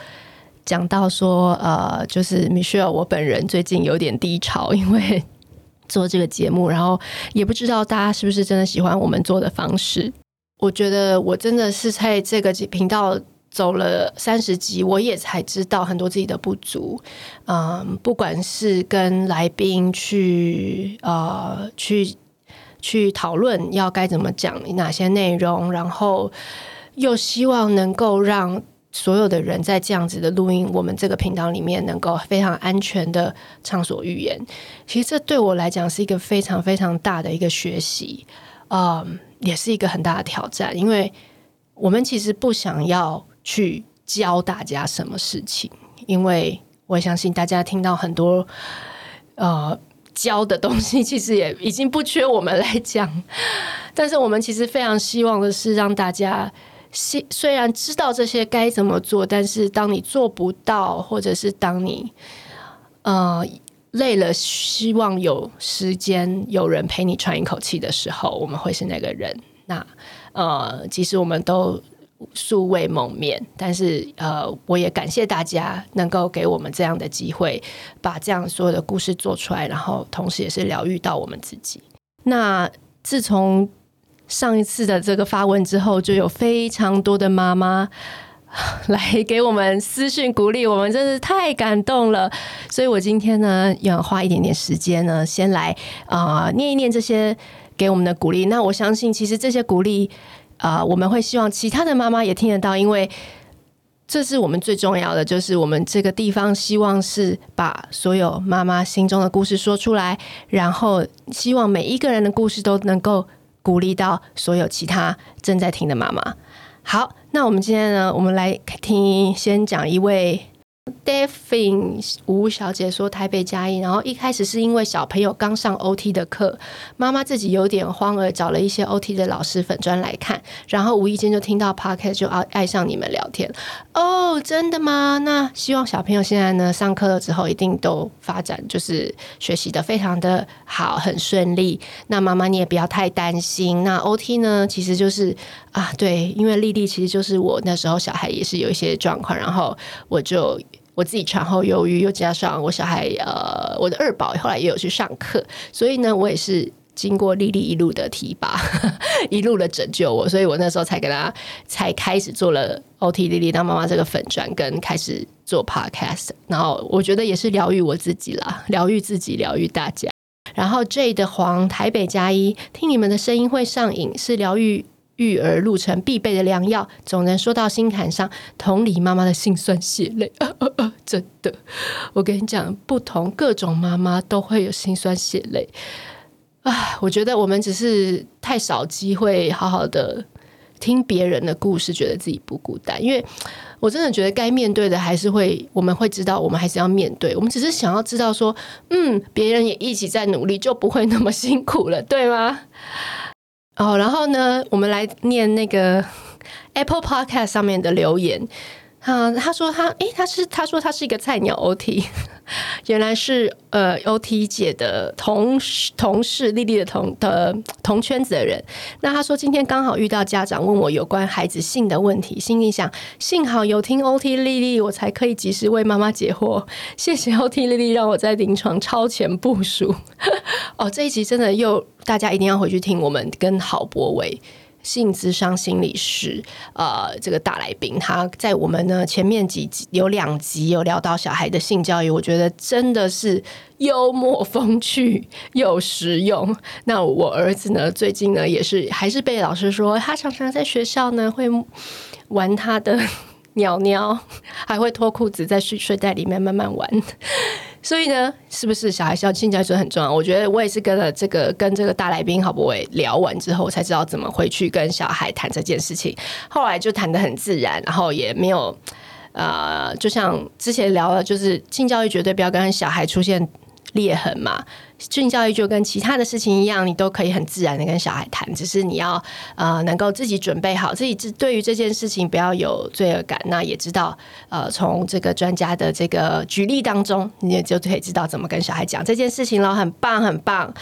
讲到说，呃，就是 Michelle 我本人最近有点低潮，因为做这个节目，然后也不知道大家是不是真的喜欢我们做的方式。我觉得我真的是在这个频道。走了三十集，我也才知道很多自己的不足。嗯，不管是跟来宾去呃去去讨论要该怎么讲哪些内容，然后又希望能够让所有的人在这样子的录音，我们这个频道里面能够非常安全的畅所欲言。其实这对我来讲是一个非常非常大的一个学习，嗯，也是一个很大的挑战，因为我们其实不想要。去教大家什么事情，因为我相信大家听到很多呃教的东西，其实也已经不缺我们来讲。但是我们其实非常希望的是让大家，虽虽然知道这些该怎么做，但是当你做不到，或者是当你呃累了，希望有时间有人陪你喘一口气的时候，我们会是那个人。那呃，即使我们都。素未谋面，但是呃，我也感谢大家能够给我们这样的机会，把这样所有的故事做出来，然后同时也是疗愈到我们自己。那自从上一次的这个发文之后，就有非常多的妈妈 [LAUGHS] 来给我们私讯鼓励，我们真是太感动了。所以我今天呢，要花一点点时间呢，先来啊、念一念这些给我们的鼓励。那我相信，其实这些鼓励。啊、我们会希望其他的妈妈也听得到，因为这是我们最重要的，就是我们这个地方希望是把所有妈妈心中的故事说出来，然后希望每一个人的故事都能够鼓励到所有其他正在听的妈妈。好，那我们今天呢，我们来听，先讲一位。Daphne 吴小姐说：“台北嘉义，然后一开始是因为小朋友刚上 OT 的课，妈妈自己有点慌，而找了一些 OT 的老师粉专来看，然后无意间就听到 Podcast，就爱爱上你们聊天。哦，真的吗？那希望小朋友现在呢，上课了之后一定都发展，就是学习的非常的好，很顺利。那妈妈你也不要太担心。那 OT 呢，其实就是啊，对，因为莉莉其实就是我那时候小孩也是有一些状况，然后我就。”我自己产后忧郁，又加上我小孩，呃，我的二宝后来也有去上课，所以呢，我也是经过莉莉一路的提拔，[LAUGHS] 一路的拯救我，所以我那时候才跟他才开始做了 OT 莉莉当妈妈这个粉专，跟开始做 Podcast，然后我觉得也是疗愈我自己啦，疗愈自己，疗愈大家。然后 J 的黄台北加一，听你们的声音会上瘾，是疗愈。育儿路程必备的良药，总能说到心坎上，同理妈妈的辛酸血泪。[LAUGHS] 真的，我跟你讲，不同各种妈妈都会有辛酸血泪。啊，我觉得我们只是太少机会好好的听别人的故事，觉得自己不孤单。因为我真的觉得该面对的还是会，我们会知道，我们还是要面对。我们只是想要知道说，嗯，别人也一起在努力，就不会那么辛苦了，对吗？哦，然后呢，我们来念那个 Apple Podcast 上面的留言。啊，他说他，诶，他是他说他是一个菜鸟 OT，原来是呃 OT 姐的同事同事莉莉的同的同圈子的人。那他说今天刚好遇到家长问我有关孩子性的问题，心里想幸好有听 OT 丽丽，我才可以及时为妈妈解惑。谢谢 OT 丽丽，让我在临床超前部署。[LAUGHS] 哦，这一集真的又大家一定要回去听，我们跟郝博伟。性咨商心理师，呃，这个大来宾，他在我们呢前面几集有两集有聊到小孩的性教育，我觉得真的是幽默风趣又实用。那我儿子呢，最近呢也是还是被老师说，他常常在学校呢会玩他的鸟鸟，[LAUGHS] 还会脱裤子在睡睡袋里面慢慢玩。[LAUGHS] 所以呢，是不是小孩需要性教育很重要？我觉得我也是跟了这个跟这个大来宾郝博伟聊完之后，才知道怎么回去跟小孩谈这件事情。后来就谈得很自然，然后也没有呃，就像之前聊了，就是性教育绝对不要跟小孩出现裂痕嘛。性教育就跟其他的事情一样，你都可以很自然的跟小孩谈，只是你要呃能够自己准备好，自己对于这件事情不要有罪恶感。那也知道呃从这个专家的这个举例当中，你也就可以知道怎么跟小孩讲这件事情了。很棒，很棒。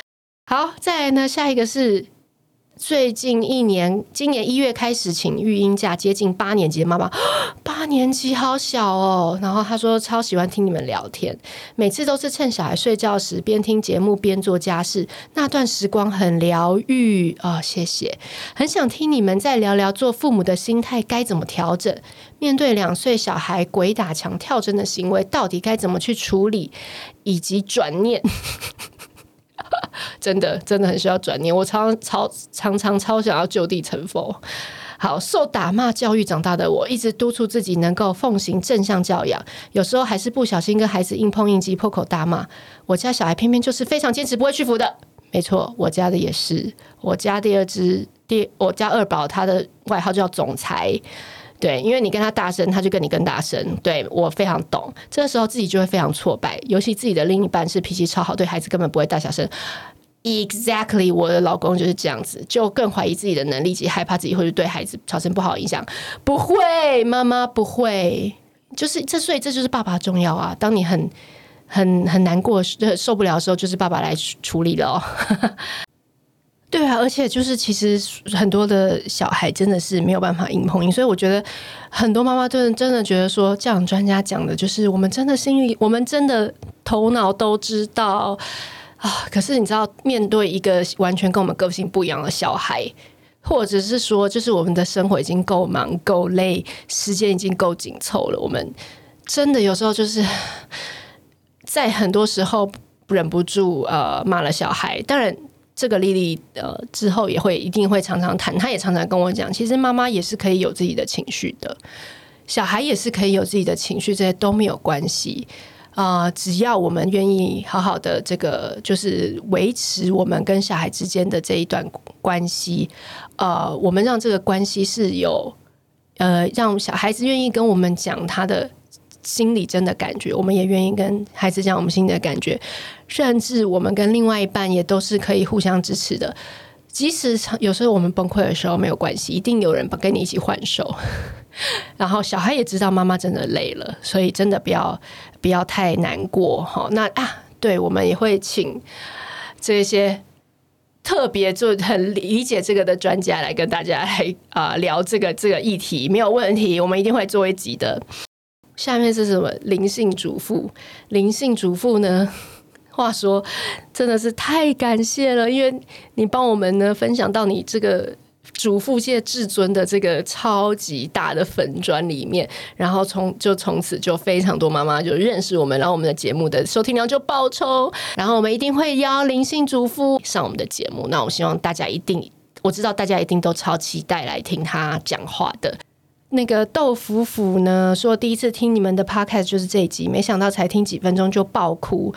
好，再来呢，下一个是。最近一年，今年一月开始请育婴假，接近八年级的妈妈，[GASPS] 八年级好小哦。然后她说超喜欢听你们聊天，每次都是趁小孩睡觉时边听节目边做家事，那段时光很疗愈啊。谢谢，很想听你们再聊聊做父母的心态该怎么调整，面对两岁小孩鬼打墙跳针的行为，到底该怎么去处理，以及转念。[LAUGHS] 真的真的很需要转念，我常常超常常超想要就地成佛。好，受打骂教育长大的我，一直督促自己能够奉行正向教养，有时候还是不小心跟孩子硬碰硬及破口大骂。我家小孩偏偏就是非常坚持不会屈服的，没错，我家的也是。我家第二只第我家二宝，他的外号叫总裁。对，因为你跟他大声，他就跟你更大声。对，我非常懂，这个时候自己就会非常挫败，尤其自己的另一半是脾气超好，对孩子根本不会大小声。Exactly，我的老公就是这样子，就更怀疑自己的能力，及害怕自己会对孩子造成不好影响。不会，妈妈不会，就是这，所以这就是爸爸重要啊。当你很很很难过、受不了的时候，就是爸爸来处理了。对啊，而且就是其实很多的小孩真的是没有办法硬碰硬，所以我觉得很多妈妈真的真的觉得说，教养专家讲的就是我们真的心里，我们真的头脑都知道啊。可是你知道，面对一个完全跟我们个性不一样的小孩，或者是说，就是我们的生活已经够忙够累，时间已经够紧凑了，我们真的有时候就是在很多时候忍不住呃骂了小孩，当然。这个丽丽呃之后也会一定会常常谈，她也常常跟我讲，其实妈妈也是可以有自己的情绪的，小孩也是可以有自己的情绪，这些都没有关系啊、只要我们愿意好好的这个就是维持我们跟小孩之间的这一段关系，呃，我们让这个关系是有呃让小孩子愿意跟我们讲他的。心里真的感觉，我们也愿意跟孩子讲我们心里的感觉，甚至我们跟另外一半也都是可以互相支持的。即使有时候我们崩溃的时候没有关系，一定有人跟你一起换手。[LAUGHS] 然后小孩也知道妈妈真的累了，所以真的不要不要太难过哈。那啊，对，我们也会请这些特别就很理解这个的专家来跟大家来啊、聊这个这个议题，没有问题，我们一定会做一集的。下面是什么？灵性主妇，灵性主妇呢？[LAUGHS] 话说，真的是太感谢了，因为你帮我们呢分享到你这个主妇界至尊的这个超级大的粉专里面，然后从就从此就非常多妈妈就认识我们，然后我们的节目的收听量就爆冲，然后我们一定会邀灵性主妇上我们的节目。那我希望大家一定，我知道大家一定都超期待来听他讲话的。那个豆腐腐呢说，第一次听你们的 podcast 就是这一集，没想到才听几分钟就爆哭。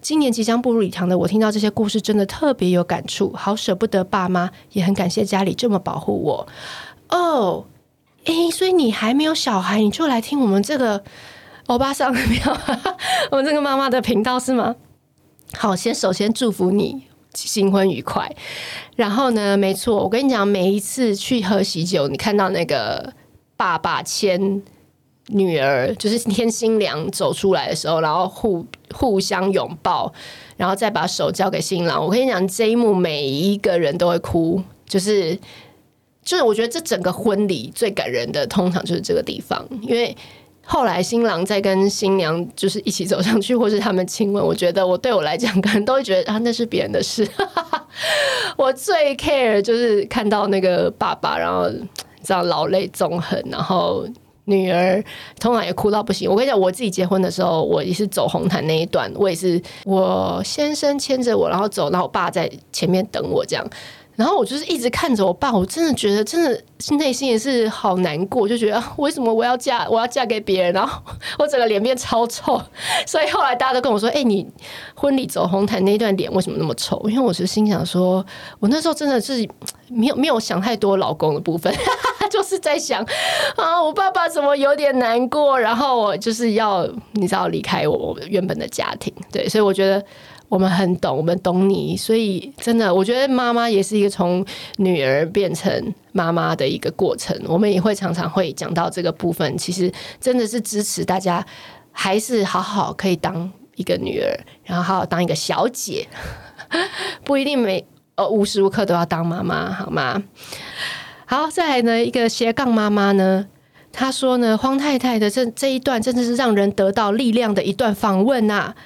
今年即将步入礼堂的我，听到这些故事真的特别有感触，好舍不得爸妈，也很感谢家里这么保护我。哦，诶，所以你还没有小孩，你就来听我们这个欧巴桑的庙，[LAUGHS] 我们这个妈妈的频道是吗？好，先首先祝福你新婚愉快。然后呢，没错，我跟你讲，每一次去喝喜酒，你看到那个。爸爸牵女儿，就是牵新娘走出来的时候，然后互互相拥抱，然后再把手交给新郎。我跟你讲，这一幕每一个人都会哭，就是就是，我觉得这整个婚礼最感人的，通常就是这个地方。因为后来新郎在跟新娘就是一起走上去，或是他们亲吻，我觉得我对我来讲，可能都会觉得啊，那是别人的事。[LAUGHS] 我最 care 就是看到那个爸爸，然后。这样劳累纵横，然后女儿通常也哭到不行。我跟你讲，我自己结婚的时候，我也是走红毯那一段，我也是我先生牵着我，然后走，然后我爸在前面等我这样。然后我就是一直看着我爸，我真的觉得真的内心也是好难过，就觉得为什么我要嫁我要嫁给别人，然后我整个脸变超臭。所以后来大家都跟我说：“哎、你婚礼走红毯那段脸为什么那么臭？”因为我是心想说，我那时候真的是没有没有想太多老公的部分，[LAUGHS] 就是在想啊，我爸爸怎么有点难过，然后我就是要你知道离开我原本的家庭，对，所以我觉得。我们很懂，我们懂你，所以真的，我觉得妈妈也是一个从女儿变成妈妈的一个过程。我们也会常常会讲到这个部分，其实真的是支持大家，还是好好可以当一个女儿，然后好好当一个小姐，不一定每呃无时无刻都要当妈妈，好吗？好，再来呢，一个斜杠妈妈呢，她说呢，荒太太的这这一段真的是让人得到力量的一段访问呐、啊。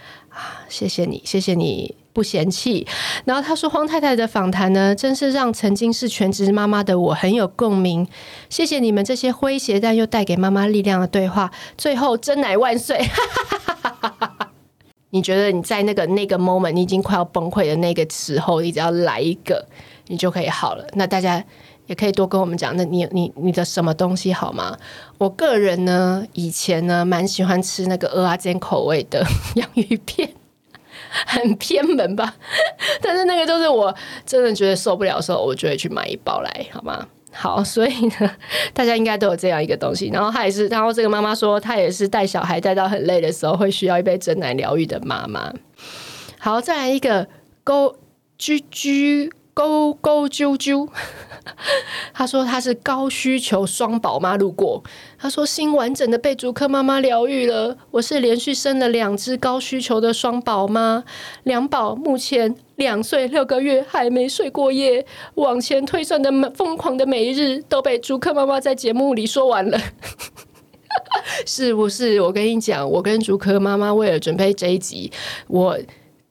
谢谢你，谢谢你不嫌弃。然后他说，荒太太的访谈呢，真是让曾经是全职妈妈的我很有共鸣。谢谢你们这些诙谐但又带给妈妈力量的对话。最后，真奶万岁！[LAUGHS] 你觉得你在那个那个 moment，你已经快要崩溃的那个时候，你只要来一个，你就可以好了。那大家。也可以多跟我们讲，那你你你的什么东西好吗？我个人呢，以前呢蛮喜欢吃那个蚵仔煎口味的 [LAUGHS] 洋芋片，很偏门吧？[LAUGHS] 但是那个就是我真的觉得受不了的时候，我就会去买一包来，好吗？好，所以呢，[LAUGHS] 大家应该都有这样一个东西。然后她也是，然后这个妈妈说，她也是带小孩带到很累的时候，会需要一杯珍奶疗愈的妈妈。好，再来一个勾居居。勾勾啾啾，[LAUGHS] 他说他是高需求双宝妈路过，他说心完整的被竹科妈妈疗愈了。我是连续生了两只高需求的双宝妈，两宝目前两岁六个月还没睡过夜，往前推算的疯狂的每一日都被竹科妈妈在节目里说完了，[LAUGHS] 是不是？我跟你讲，我跟竹科妈妈为了准备这一集，我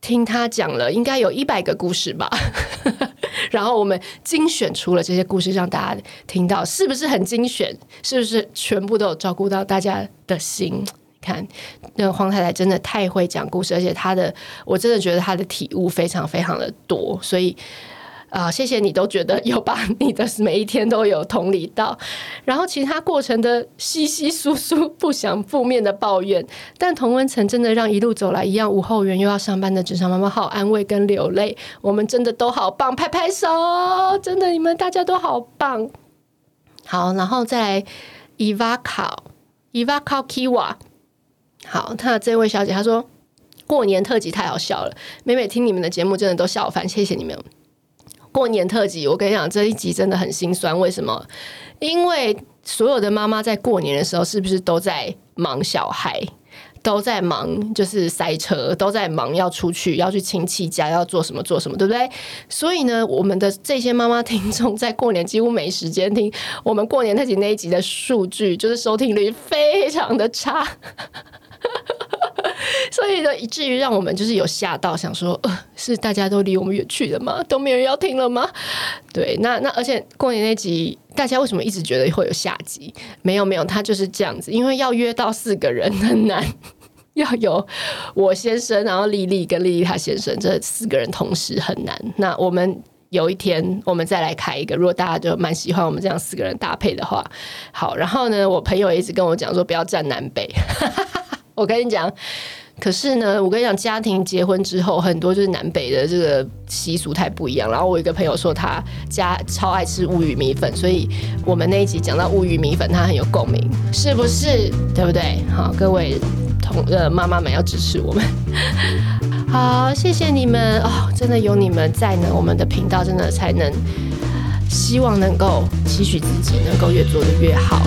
听他讲了应该有一百个故事吧。[LAUGHS] 然后我们精选出了这些故事，让大家听到，是不是很精选？是不是全部都有照顾到大家的心？看，那个黄太太真的太会讲故事，而且她的，我真的觉得她的体悟非常非常的多，所以。啊、谢谢你都觉得有把你的每一天都有同理到，[LAUGHS] 然后其他过程的稀稀疏疏，不想负面的抱怨，但同温层真的让一路走来一样无后援又要上班的职场妈妈好安慰跟流泪，我们真的都好棒，拍拍手，真的你们大家都好棒。好，然后再来伊娃考伊娃考 Kiwa，好，他这位小姐她说过年特辑太好笑了，每每听你们的节目真的都笑翻，谢谢你们。过年特辑，我跟你讲，这一集真的很心酸。为什么？因为所有的妈妈在过年的时候，是不是都在忙小孩，都在忙就是塞车，都在忙要出去，要去亲戚家，要做什么做什么，对不对？所以呢，我们的这些妈妈听众在过年几乎没时间听我们过年特辑那一集的数据，就是收听率非常的差。[LAUGHS] 所以呢，以至于让我们就是有吓到，想说，呃，是大家都离我们远去了吗？都没有人要听了吗？对，那那而且过年那集，大家为什么一直觉得会有下集？没有没有，他就是这样子，因为要约到四个人很难，要有我先生，然后丽丽跟丽丽她先生这四个人同时很难。那我们有一天我们再来开一个，如果大家就蛮喜欢我们这样四个人搭配的话，好。然后呢，我朋友一直跟我讲说，不要站南北。[LAUGHS] 我跟你讲，可是呢，我跟你讲，家庭结婚之后，很多就是南北的这个习俗太不一样。然后我一个朋友说，他家超爱吃乌鱼米粉，所以我们那一集讲到乌鱼米粉，他很有共鸣，是不是？对不对？好，各位同呃妈妈们要支持我们。[LAUGHS] 好，谢谢你们哦，真的有你们在呢，我们的频道真的才能希望能够期许自己能够越做的越好。